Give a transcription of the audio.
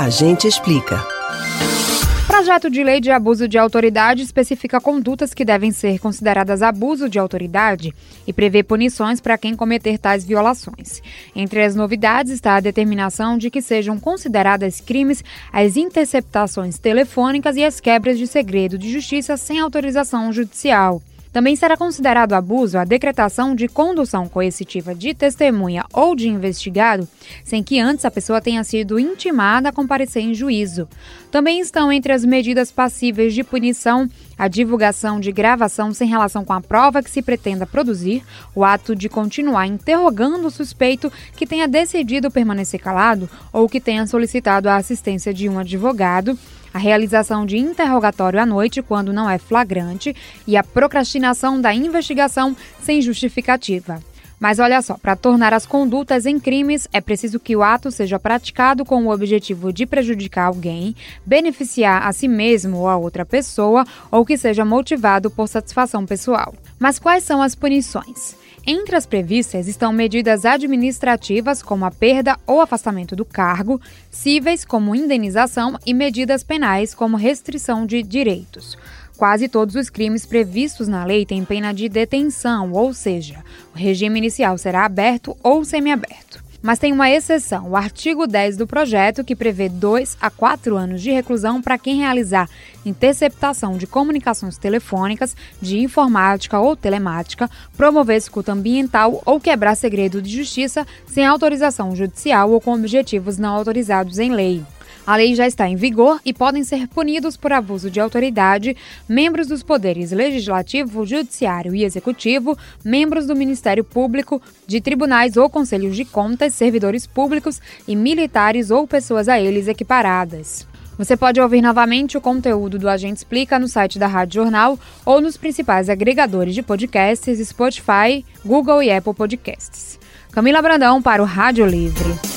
A gente explica. Projeto de lei de abuso de autoridade especifica condutas que devem ser consideradas abuso de autoridade e prevê punições para quem cometer tais violações. Entre as novidades está a determinação de que sejam consideradas crimes as interceptações telefônicas e as quebras de segredo de justiça sem autorização judicial. Também será considerado abuso a decretação de condução coercitiva de testemunha ou de investigado sem que antes a pessoa tenha sido intimada a comparecer em juízo. Também estão entre as medidas passíveis de punição a divulgação de gravação sem relação com a prova que se pretenda produzir, o ato de continuar interrogando o suspeito que tenha decidido permanecer calado ou que tenha solicitado a assistência de um advogado a realização de interrogatório à noite quando não é flagrante e a procrastinação da investigação sem justificativa. Mas olha só, para tornar as condutas em crimes, é preciso que o ato seja praticado com o objetivo de prejudicar alguém, beneficiar a si mesmo ou a outra pessoa, ou que seja motivado por satisfação pessoal. Mas quais são as punições? Entre as previstas estão medidas administrativas, como a perda ou afastamento do cargo, cíveis, como indenização, e medidas penais, como restrição de direitos. Quase todos os crimes previstos na lei têm pena de detenção, ou seja, o regime inicial será aberto ou semiaberto. Mas tem uma exceção, o artigo 10 do projeto, que prevê 2 a 4 anos de reclusão para quem realizar interceptação de comunicações telefônicas, de informática ou telemática, promover escuta ambiental ou quebrar segredo de justiça sem autorização judicial ou com objetivos não autorizados em lei. A lei já está em vigor e podem ser punidos por abuso de autoridade membros dos poderes legislativo, judiciário e executivo, membros do Ministério Público, de tribunais ou conselhos de contas, servidores públicos e militares ou pessoas a eles equiparadas. Você pode ouvir novamente o conteúdo do Agente Explica no site da Rádio Jornal ou nos principais agregadores de podcasts Spotify, Google e Apple Podcasts. Camila Brandão para o Rádio Livre.